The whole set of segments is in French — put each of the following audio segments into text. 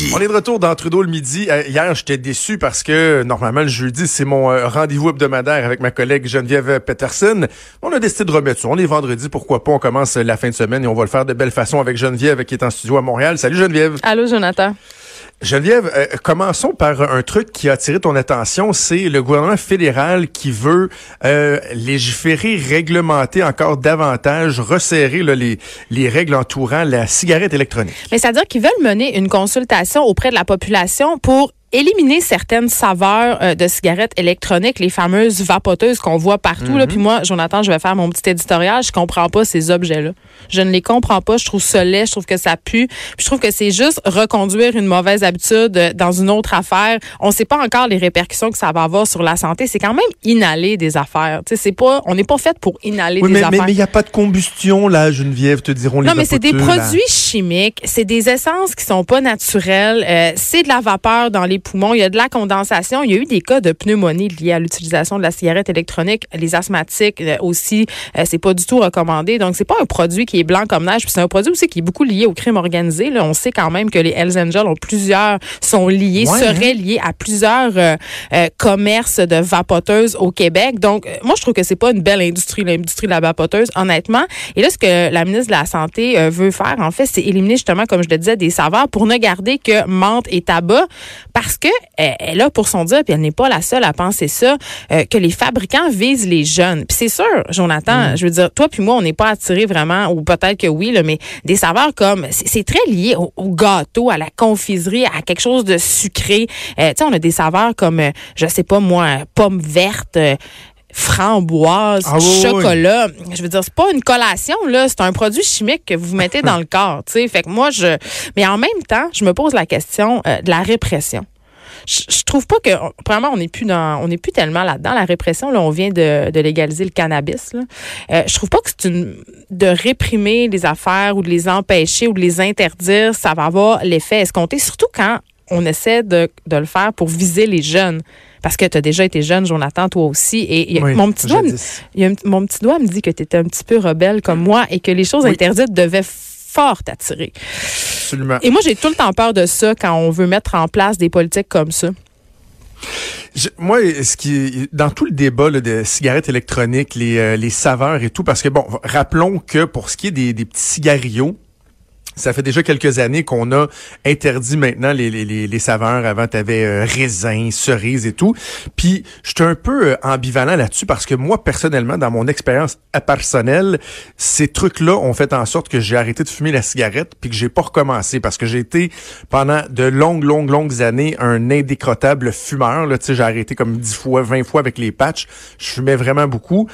Midi. On est de retour dans Trudeau le midi. Euh, hier, j'étais déçu parce que normalement le jeudi, c'est mon euh, rendez-vous hebdomadaire avec ma collègue Geneviève Peterson. On a décidé de remettre ça. On est vendredi, pourquoi pas? On commence la fin de semaine et on va le faire de belle façon avec Geneviève qui est en studio à Montréal. Salut Geneviève. Allô, Jonathan. Geneviève, euh, commençons par un truc qui a attiré ton attention. C'est le gouvernement fédéral qui veut euh, légiférer, réglementer encore davantage, resserrer les, les règles entourant la cigarette électronique. Mais c'est-à-dire qu'ils veulent mener une consultation auprès de la population pour éliminer certaines saveurs euh, de cigarettes électroniques, les fameuses vapoteuses qu'on voit partout. là. Puis moi, Jonathan, je vais faire mon petit éditorial. Je comprends pas ces objets-là. Je ne les comprends pas. Je trouve ça laid. Je trouve que ça pue. Puis je trouve que c'est juste reconduire une mauvaise habitude euh, dans une autre affaire. On sait pas encore les répercussions que ça va avoir sur la santé. C'est quand même inhaler des affaires. C'est pas, on n'est pas fait pour inhaler Oui, des mais mais affaires. il n'y a pas de combustion, là, Geneviève, te diront les Non, mais c'est des là. produits chimiques, c'est des essences qui sont pas naturelles, euh, c'est de la vapeur dans les poumons, il y a de la condensation, il y a eu des cas de pneumonie liés à l'utilisation de la cigarette électronique, les asthmatiques euh, aussi, euh, c'est pas du tout recommandé. Donc c'est pas un produit qui est blanc comme neige, puis c'est un produit aussi qui est beaucoup lié au crime organisé. Là, on sait quand même que les Hells Angels ont plusieurs sont liés, Ouais, seraient liés à plusieurs euh, euh, commerces de vapoteuses au Québec. Donc moi je trouve que c'est pas une belle industrie l'industrie de la vapoteuse honnêtement. Et là ce que la ministre de la santé euh, veut faire en fait c'est éliminer justement comme je le disais des saveurs pour ne garder que menthe et tabac parce que euh, elle a pour son dire puis elle n'est pas la seule à penser ça euh, que les fabricants visent les jeunes. Puis c'est sûr Jonathan, je veux dire toi puis moi on n'est pas attirés vraiment ou peut-être que oui là, mais des saveurs comme c'est très lié au, au gâteau, à la confiserie, à quelque chose de sucré. Euh, tu sais on a des saveurs comme euh, je sais pas moi pomme verte euh, framboise, Ah oui, oui, chocolat. Je veux dire, c'est pas une collation, là. C'est un produit chimique que vous mettez dans le corps, tu sais. Fait que moi, je. Mais en même temps, je me pose la question euh, de la répression. Je, je trouve pas que premièrement on n'est plus dans on n'est plus tellement là-dedans la répression là on vient de, de légaliser le cannabis là. Euh, je trouve pas que c'est une de réprimer les affaires ou de les empêcher ou de les interdire ça va avoir l'effet escompté surtout quand on essaie de, de le faire pour viser les jeunes parce que tu as déjà été jeune Jonathan toi aussi et Oui, mon petit doigt me- y a mon petit doigt me dit que tu étais un petit peu rebelle comme moi et que les choses Oui. interdites devaient fort t'attirer. Absolument. Et moi, j'ai tout le temps peur de ça quand on veut mettre en place des politiques comme ça. Je- moi, ce qui dans tout le débat là, de cigarettes électroniques, les, euh, les saveurs et tout, parce que bon, rappelons que pour ce qui est des, des petits cigarios, ça fait déjà quelques années qu'on a interdit maintenant les, les, les, saveurs. Avant, tu avais raisin, cerise et tout. Puis, j'étais un peu euh, ambivalent là-dessus parce que moi, personnellement, dans mon expérience personnelle, ces trucs-là ont fait en sorte que j'ai arrêté de fumer la cigarette puis que j'ai pas recommencé parce que j'ai été pendant de longues, longues, longues années un indécrottable fumeur. Là, j'ai arrêté comme 10 fois, 20 fois avec les patchs. Je fumais vraiment beaucoup.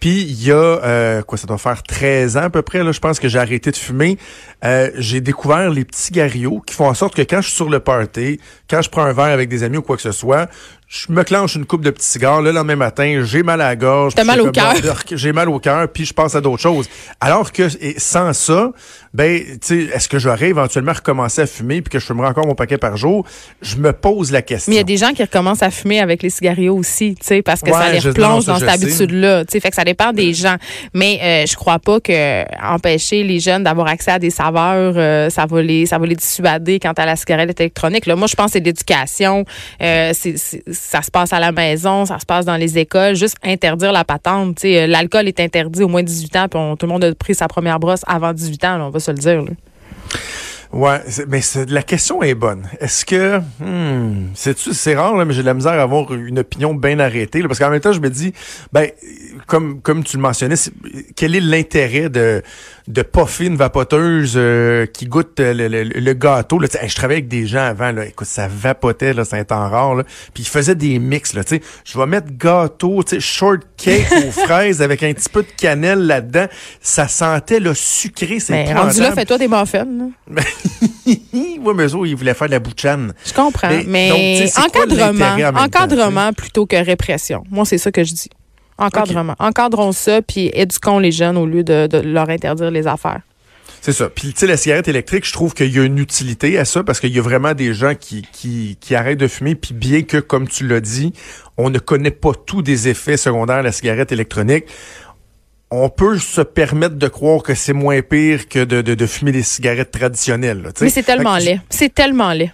Puis il y a euh, quoi, ça doit faire 13 ans à peu près, là, je pense que j'ai arrêté de fumer. Euh, j'ai découvert les petits cigarios qui font en sorte que quand je suis sur le party, quand je prends un verre avec des amis ou quoi que ce soit, je me clenche une coupe de petits cigares. Le lendemain matin, j'ai mal à la gorge. Puis mal au cœur. J'ai mal au cœur, puis je pense à d'autres choses. Alors que et sans ça, ben, tu sais, est-ce que j'aurais éventuellement recommencé à fumer puis que je fumerais encore mon paquet par jour? Je me pose la question. Mais il y a des gens qui recommencent à fumer avec les cigarios aussi, tu sais, parce que ça les replonge non, ça, dans cette habitude-là. Tu sais, fait que ça dépend des gens. Mais euh, je crois pas que empêcher les jeunes d'avoir accès à des saveurs, euh, ça va les, ça va les dissuader quant à la cigarette électronique. Là, moi, je pense que c'est l'éducation. Euh, c'est- ça se passe à la maison, ça se passe dans les écoles. Juste interdire la patente. Euh, l'alcool est interdit au moins 18 ans, puis tout le monde a pris sa première brosse avant 18 ans. on va se le dire. là. Ouais, mais la question est bonne. Est-ce que, hmm, c'est c'est rare là, mais j'ai de la misère à avoir une opinion bien arrêtée, parce qu'en même temps je me dis, ben, comme comme tu le mentionnais, quel est l'intérêt de de poffer une vapoteuse euh, qui goûte euh, le, le- le gâteau là, Je travaillais avec des gens avant, là, écoute, ça vapotait là, c'est un temps rare, là, puis ils faisaient des mix là, tu sais, je vais mettre gâteau, tu sais, shortcake aux fraises avec un petit peu de cannelle là-dedans, ça sentait le sucré, c'est Mais rendu là, fais-toi des muffins. là. ouais, mais eux, ils voulaient faire de la bouchane. Je comprends. Mais, donc, encadrement, encadrement plutôt que répression. Moi, c'est ça que je dis. Encadrement. Encadrons ça, puis éduquons les jeunes au lieu de, de leur interdire les affaires. C'est ça. Puis, tu sais, la cigarette électrique, je trouve qu'il y a une utilité à ça parce qu'il y a vraiment des gens qui, qui, qui arrêtent de fumer. Puis, bien que, comme tu l'as dit, on ne connaît pas tous des effets secondaires de la cigarette électronique, on peut se permettre de croire que c'est moins pire que de, de, de fumer des cigarettes traditionnelles. là. Mais c'est tellement laid. C'est tellement laid.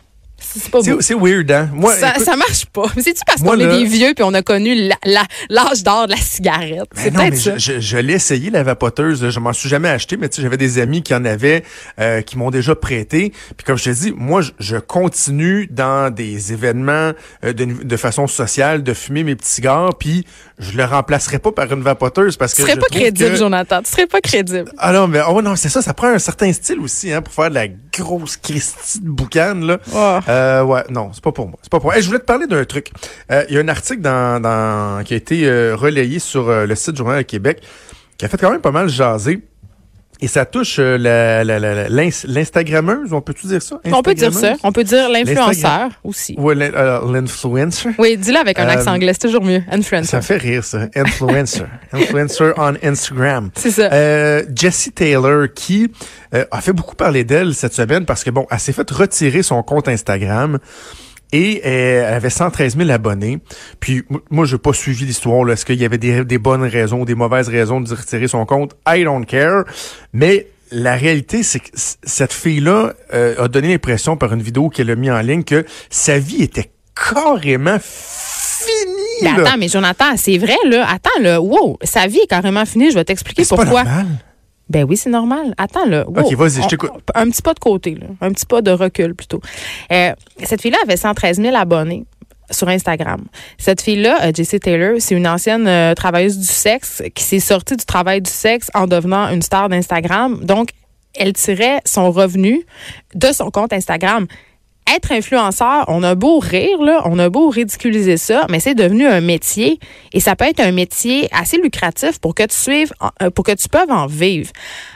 C'est c'est pas beau. C'est c'est weird, hein? Moi, ça, écoute, ça marche pas. Mais C'est-tu parce qu'on est des vieux puis on a connu la- la- l'âge d'or de la cigarette? Ben C'est peut-être ça. je, je, je l'ai essayé, la vapoteuse. Je m'en suis jamais acheté, mais tu sais, j'avais des amis qui en avaient, euh, qui m'ont déjà prêté. Puis comme je te dis, moi, je, je continue dans des événements euh, de, de façon sociale de fumer mes petits cigares, puis je le remplacerai pas par une vapoteuse parce que Tu serais pas crédible, que- Jonathan. Tu serais pas crédible. Ah non, mais oh non, c'est ça, ça prend un certain style aussi, hein, pour faire de la grosse Christie de boucan, là. Oh. Euh, ouais, non, c'est pas pour moi. C'est pas pour moi. Hey, je voulais te parler d'un truc. Euh, Il y a un article dans, dans, qui a été euh, relayé sur euh, le site Journal de Québec qui a fait quand même pas mal jaser. Et ça touche euh, la, la, la- la- l'ins- l'Instagrammeuse, on peut-tu dire ça? On peut dire ça. On peut dire l'influenceur aussi. L'in- euh, l'influencer. Oui, dis-le avec un Euh, accent anglais, c'est toujours mieux. Influencer. Ça fait rire, ça. Influencer. Influencer on Instagram. C'est ça. Euh, Jessie Taylor, qui euh, a fait beaucoup parler d'elle cette semaine parce que, bon, elle s'est fait retirer son compte Instagram et euh, elle avait 113 000 abonnés. Puis, moi, je n'ai pas suivi l'histoire. Est-ce qu'il y avait des, des bonnes raisons ou des mauvaises raisons de retirer son compte? I don't care. Mais la réalité, c'est que cette fille-là euh, a donné l'impression par une vidéo qu'elle a mis en ligne que sa vie était carrément finie. Mais attends, mais Jonathan, c'est vrai, là. Attends, là. Wow, sa vie est carrément finie. Je vais t'expliquer pas pourquoi. normal. Ben oui, c'est normal. Attends, là. Wow. Ok, vas-y, je t'écoute. Un petit pas de côté, là. Un petit pas de recul, plutôt. Euh, cette fille-là avait 113 000 abonnés sur Instagram. Cette fille-là, euh, Jessie Taylor, c'est une ancienne euh, travailleuse du sexe qui s'est sortie du travail du sexe en devenant une star d'Instagram. Donc, elle tirait son revenu de son compte Instagram. Être influenceur, on a beau rire, là, on a beau ridiculiser ça, mais c'est devenu un métier et ça peut être un métier assez lucratif pour que tu suives, euh, pour que tu peux en vivre.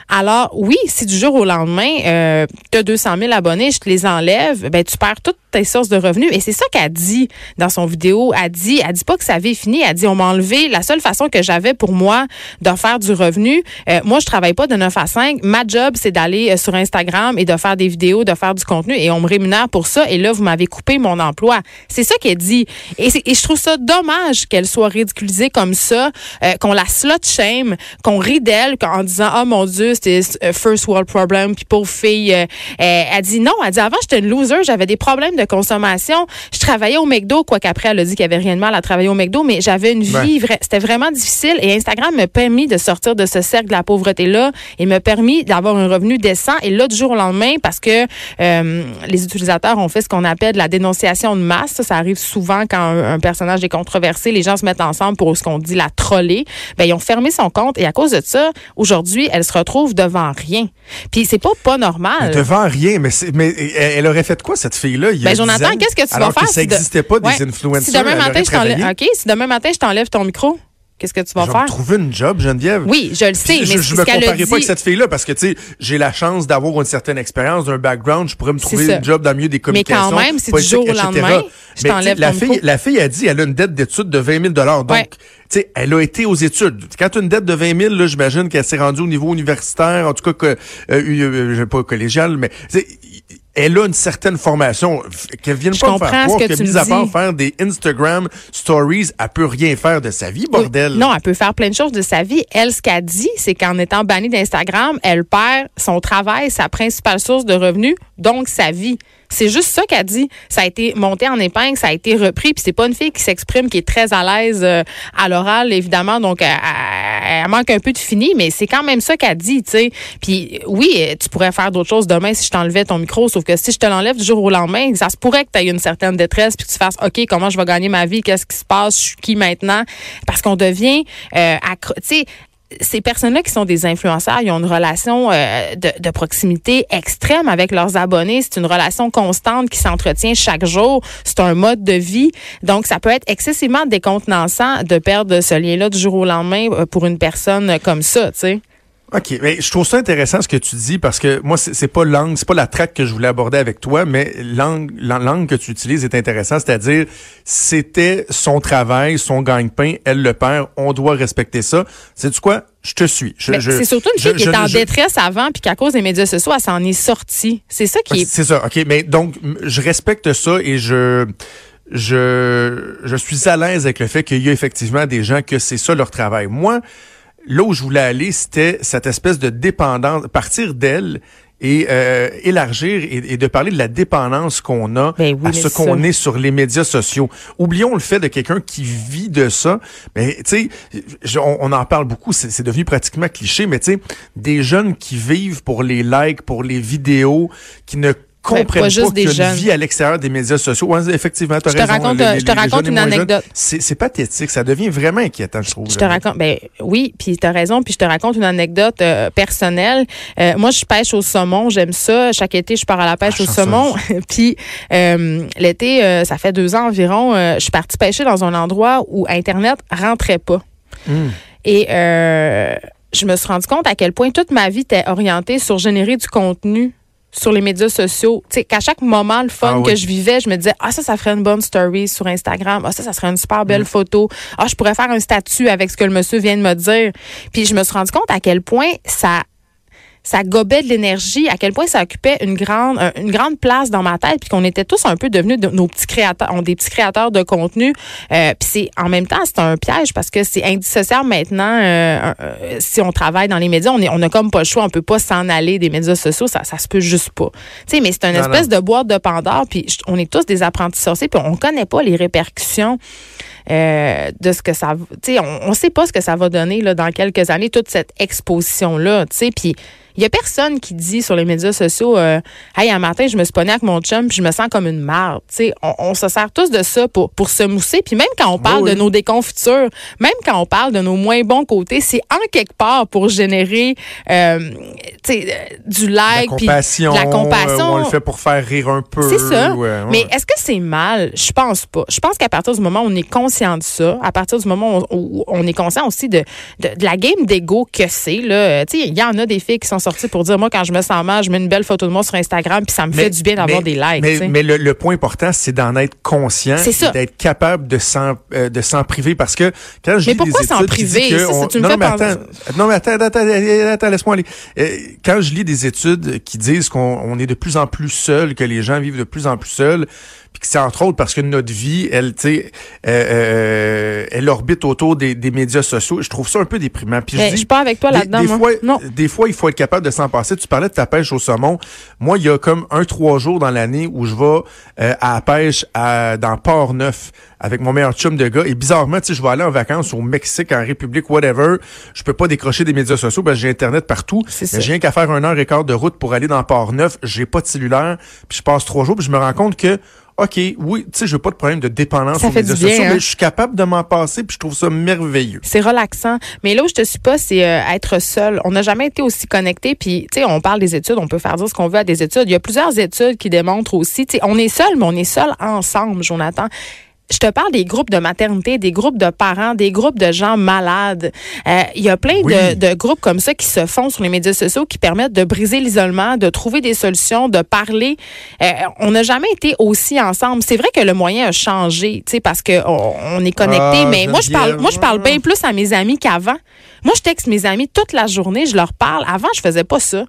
Alors oui, si du jour au lendemain, euh, tu as 200 000 abonnés, je te les enlève, ben tu perds toutes tes sources de revenus. Et c'est ça qu'elle dit dans son vidéo. Elle dit, elle dit pas que sa vie est finie. Elle dit, on m'a enlevé la seule façon que j'avais pour moi de faire du revenu. Euh, moi, je travaille pas de 9 à 5. Ma job, c'est d'aller euh, sur Instagram et de faire des vidéos, de faire du contenu et on me rémunère pour ça. Et là, vous m'avez coupé mon emploi. C'est ça qu'elle dit. Et, je trouve ça dommage qu'elle soit ridiculisée comme ça, euh, qu'on la slut shame, qu'on rit d'elle en disant, oh mon Dieu, euh, first world problem, puis pauvre fille. euh, euh, elle dit non, elle dit avant, j'étais une loser, j'avais des problèmes de consommation. Je travaillais au McDo, quoi qu'après, elle a dit qu'il n'y avait rien de mal à travailler au McDo, mais j'avais une vie, c'était vraiment difficile. Et Instagram m'a permis de sortir de ce cercle de la pauvreté-là et m'a permis d'avoir un revenu décent. Et là, du jour au lendemain, parce que euh, les utilisateurs ont fait ce qu'on appelle de la dénonciation de masse. Ça, ça arrive souvent quand un, un personnage est controversé, les gens se mettent ensemble pour ce qu'on dit la troller. Ben, ils ont fermé son compte et à cause de ça, aujourd'hui, elle se retrouve devant rien. Puis c'est pas pas normal. Devant rien, mais, mais elle, aurait fait quoi, cette fille-là? il y a Ben, 10 Jonathan, qu'est-ce que tu alors vas faire? Que ça si de- n'existait pas, des Ouais. influencers. Si demain elle matin, aurait je t'enlève, travaillé? OK, si demain matin, je t'enlève ton micro, qu'est-ce que tu vas Je faire? trouver une job, Geneviève. Oui, je le sais, Puis mais je, je c'est me comparais dit. pas avec cette fille-là parce que, tu sais, j'ai la chance d'avoir une certaine expérience, d'un background, je pourrais me trouver une job dans le milieu des Mais quand communications. même, si du jour au lendemain, je Mais, la fille, la fille a dit, elle a une dette d'études de 20 000 Donc, Ouais. tu sais, elle a été aux études. Quand tu as une dette de 20 000 là, j'imagine qu'elle s'est rendue au niveau universitaire, en tout cas, que, euh, euh, sais pas, collégial, mais, elle a une certaine formation. Qu'elle vienne Je pas me faire croire que que, mis à part faire des Instagram stories, elle peut rien faire de sa vie, bordel. Non, elle peut faire plein de choses de sa vie. Elle, ce qu'elle dit, c'est qu'en étant bannie d'Instagram, elle perd son travail, sa principale source de revenus, donc sa vie. C'est juste ça qu'elle dit. Ça a été monté en épingle, ça a été repris, puis c'est pas une fille qui s'exprime, qui est très à l'aise euh, à l'oral, évidemment, donc elle, elle- manque un peu de fini, mais c'est quand même ça qu'elle dit, tu sais. Puis oui, tu pourrais faire d'autres choses demain si je t'enlevais ton micro, sauf que si je te l'enlève du jour au lendemain, ça se pourrait que tu aies une certaine détresse, puis que tu fasses, OK, comment je vais gagner ma vie, qu'est-ce qui se passe, je suis qui maintenant, parce qu'on devient, euh, tu sais, ces personnes-là qui sont des influenceurs, ils ont une relation euh, de, de proximité extrême avec leurs abonnés. C'est une relation constante qui s'entretient chaque jour. C'est un mode de vie. Donc, ça peut être excessivement décontenançant de perdre ce lien-là du jour au lendemain euh, pour une personne comme ça, tu sais. OK, mais je trouve ça intéressant ce que tu dis parce que moi c'est pas l'angle, c'est pas la traque que je voulais aborder avec toi, mais l'angle l'an- l'angle que tu utilises est intéressant, c'est-à-dire c'était son travail, son gagne-pain, elle le perd, on doit respecter ça. C'est du quoi? Je te suis. C'est surtout une je- fille qui je- est en je- détresse avant, puis qu'à cause des médias sociaux, elle s'en est sortie. C'est ça qui est. C'est ça, OK. Mais donc, je respecte ça et je, je, je suis à l'aise avec le fait qu'il y a effectivement des gens que c'est ça leur travail. Moi, là où je voulais aller, c'était cette espèce de dépendance, partir d'elle et euh, élargir et, et de parler de la dépendance qu'on a Ben oui, à ce qu'on est sur les médias sociaux. Oublions le fait de quelqu'un qui vit de ça. Mais tu sais, on, on en parle beaucoup, c'est c'est devenu pratiquement cliché, mais tu sais, des jeunes qui vivent pour les likes, pour les vidéos, qui ne comprennent pas pas, juste qu'il des y a jeunes. une vie à l'extérieur des médias sociaux. Ouais, effectivement, tu as Je te raison. raconte, les- euh, les- je te raconte une anecdote. C'est pathétique, ça devient vraiment inquiétant, je trouve. Je te raconte, ben oui, puis tu as raison, puis je te raconte une anecdote euh, personnelle. Euh, moi, je pêche au saumon, j'aime ça. Chaque été, je pars à la pêche Ah, au saumon. puis euh, l'été, ça fait deux ans environ, je suis partie pêcher dans un endroit où Internet rentrait pas. Hmm. Et je me suis rendu compte à quel point toute ma vie était orientée sur générer du contenu sur les médias sociaux. Tu sais, qu'à chaque moment, le fun Ah oui. que je vivais, je me disais, ah, ça, ça ferait une bonne story sur Instagram. Ah, ça, ça serait une super Mm. belle photo. Ah, je pourrais faire un statut avec ce que le monsieur vient de me dire. Puis je me suis rendu compte à quel point ça ça gobait de l'énergie, à quel point ça occupait une grande, un- une grande place dans ma tête, puis qu'on était tous un peu devenus de- nos petits créateurs, on des petits créateurs de contenu. Euh, puis c'est en même temps, c'est un piège parce que c'est indissociable maintenant. euh, euh, si on travaille dans les médias, on est, on a comme pas le choix, on peut pas s'en aller des médias sociaux, ça, ça se peut juste pas. Tu sais, mais c'est une Non, espèce de boîte de Pandore, puis on est tous des apprentis sorciers, puis on connaît pas les répercussions. Euh, de ce que ça tu sais on, on sait pas ce que ça va donner là dans quelques années toute cette exposition là tu sais puis il y a personne qui dit sur les médias sociaux euh, hey un matin je me suis avec mon chum puis je me sens comme une marde tu sais on, on se sert tous de ça pour pour se mousser puis même quand on parle Oui, de nos déconfitures même quand on parle de nos moins bons côtés c'est en quelque part pour générer euh, tu sais du like puis la compassion euh, on le fait pour faire rire un peu. c'est ça. ouais, ouais. Mais est-ce que c'est mal? Je pense pas. Je pense qu'à partir du moment où on est conscient de ça, à partir du moment où on est conscient aussi de, de, de la game d'ego que c'est, là, euh, tu sais, il y en a des filles qui sont sorties pour dire, moi, quand je me sens mal, je mets une belle photo de moi sur Instagram, puis ça me fait du bien d'avoir des likes. Mais, le, le point important, c'est d'en être conscient, d'être capable de s'en euh, de s'en priver parce que quand je Mais pourquoi s'en priver? Ça, on- tu me non, mais attends, non mais attends, attends, attends, attends, laisse-moi aller. Euh, quand je lis des études qui disent qu'on on est de plus en plus seul, que les gens vivent de plus en plus seuls, puis que c'est entre autres parce que notre vie, elle, tu sais, euh, euh, elle orbite autour des, des médias sociaux. Je trouve ça un peu déprimant. Puis je je dis, suis pas avec toi des- là-dedans, Des, moi. fois, Non. des fois, il faut être capable de s'en passer. Tu parlais de ta pêche au saumon. Moi, il y a comme un, trois jours dans l'année où je vais euh, à la pêche à, dans Port-Neuf avec mon meilleur chum de gars. Et bizarrement, tu je vais aller en vacances au Mexique, en République, whatever. Je peux pas décrocher des médias sociaux parce que j'ai Internet partout. Mais j'ai rien qu'à faire un heure et quart de route pour aller dans Port-Neuf. J'ai pas de cellulaire. Puis je passe trois jours. Puis je me rends compte que OK, oui, tu sais, je veux pas de problème de dépendance Ça aux fait médias du bien, sociaux, hein? mais je suis capable de m'en passer, puis je trouve ça merveilleux. C'est relaxant. Mais là où je te suis pas, c'est euh, être seul. On n'a jamais été aussi connecté. Puis, tu sais, on parle des études, on peut faire dire ce qu'on veut à des études. Il y a plusieurs études qui démontrent aussi, tu sais, on est seul, mais on est seul ensemble, Jonathan. Je te parle des groupes de maternité, des groupes de parents, des groupes de gens malades. Euh, Il y a plein Oui. de, de groupes comme ça qui se font sur les médias sociaux qui permettent de briser l'isolement, de trouver des solutions, de parler. Euh, on n'a jamais été aussi ensemble. C'est vrai que le moyen a changé, tu sais, parce que on, on est connecté. Ah, mais moi, je parle, moi, je parle bien plus à mes amis qu'avant. Moi, je texte mes amis toute la journée, je leur parle. Avant, je faisais pas ça.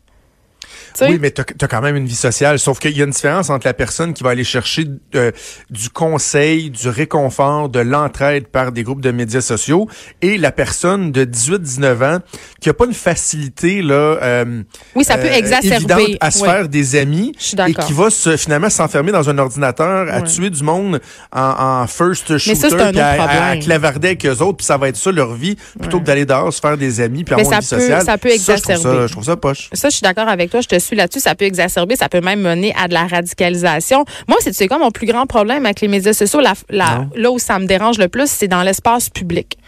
Oui, mais tu as quand même une vie sociale. Sauf qu'il y a une différence entre la personne qui va aller chercher euh, du conseil, du réconfort, de l'entraide par des groupes de médias sociaux et la personne de 18-19 ans qui a pas une facilité là. euh, Oui, ça peut euh, exacerber. évidente à se Oui. faire des amis et qui va se, finalement s'enfermer dans un ordinateur à tuer du monde en, en first shooter ça, c'est un à, à, à problème. clavarder avec eux autres puis ça va être ça leur vie plutôt que d'aller dehors se faire des amis puis Mais avoir une ça vie sociale. ça peut je trouve exacerber. ça, je trouve ça poche. Ça, je suis d'accord avec toi. Je te suis là-dessus. Ça peut exacerber, ça peut même mener à de la radicalisation. Moi, c'est tu sais quoi mon plus grand problème avec les médias sociaux, la, la- là où ça me dérange le plus, c'est dans l'espace public.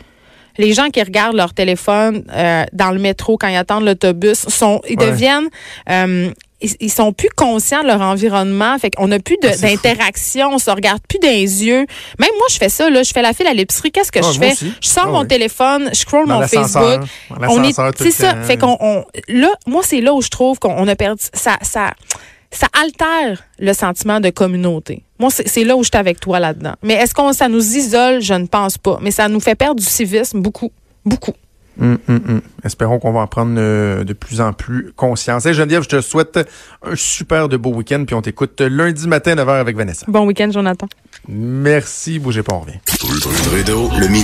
Les gens qui regardent leur téléphone euh, dans le métro quand ils attendent l'autobus sont, ils Ouais. deviennent, euh, ils, ils sont plus conscients de leur environnement. Fait qu'on n'a plus Ah, d'interaction, on se regarde plus dans les yeux. Même moi, je fais ça. Là, je fais la file à l'épicerie. Qu'est-ce que Ah, je fais? aussi. Je sors Ah, mon oui. téléphone, je scroll Dans mon Facebook. On est, c'est ça. Fait qu'on, on- là, moi, c'est là où je trouve qu'on a perdu. Ça, ça, ça altère le sentiment de communauté. Moi, c'est là où je suis avec toi là-dedans. Mais est-ce qu'on ça nous isole? Je ne pense pas. Mais ça nous fait perdre du civisme beaucoup. Beaucoup. Hum, hum, hum. Espérons qu'on va en prendre euh, de plus en plus conscience. Hey, Geneviève, je te souhaite un super de beau week-end, puis on t'écoute lundi matin 9h avec Vanessa. Bon week-end, Jonathan. Merci, bougez pas, on revient. Trudeau, le midi.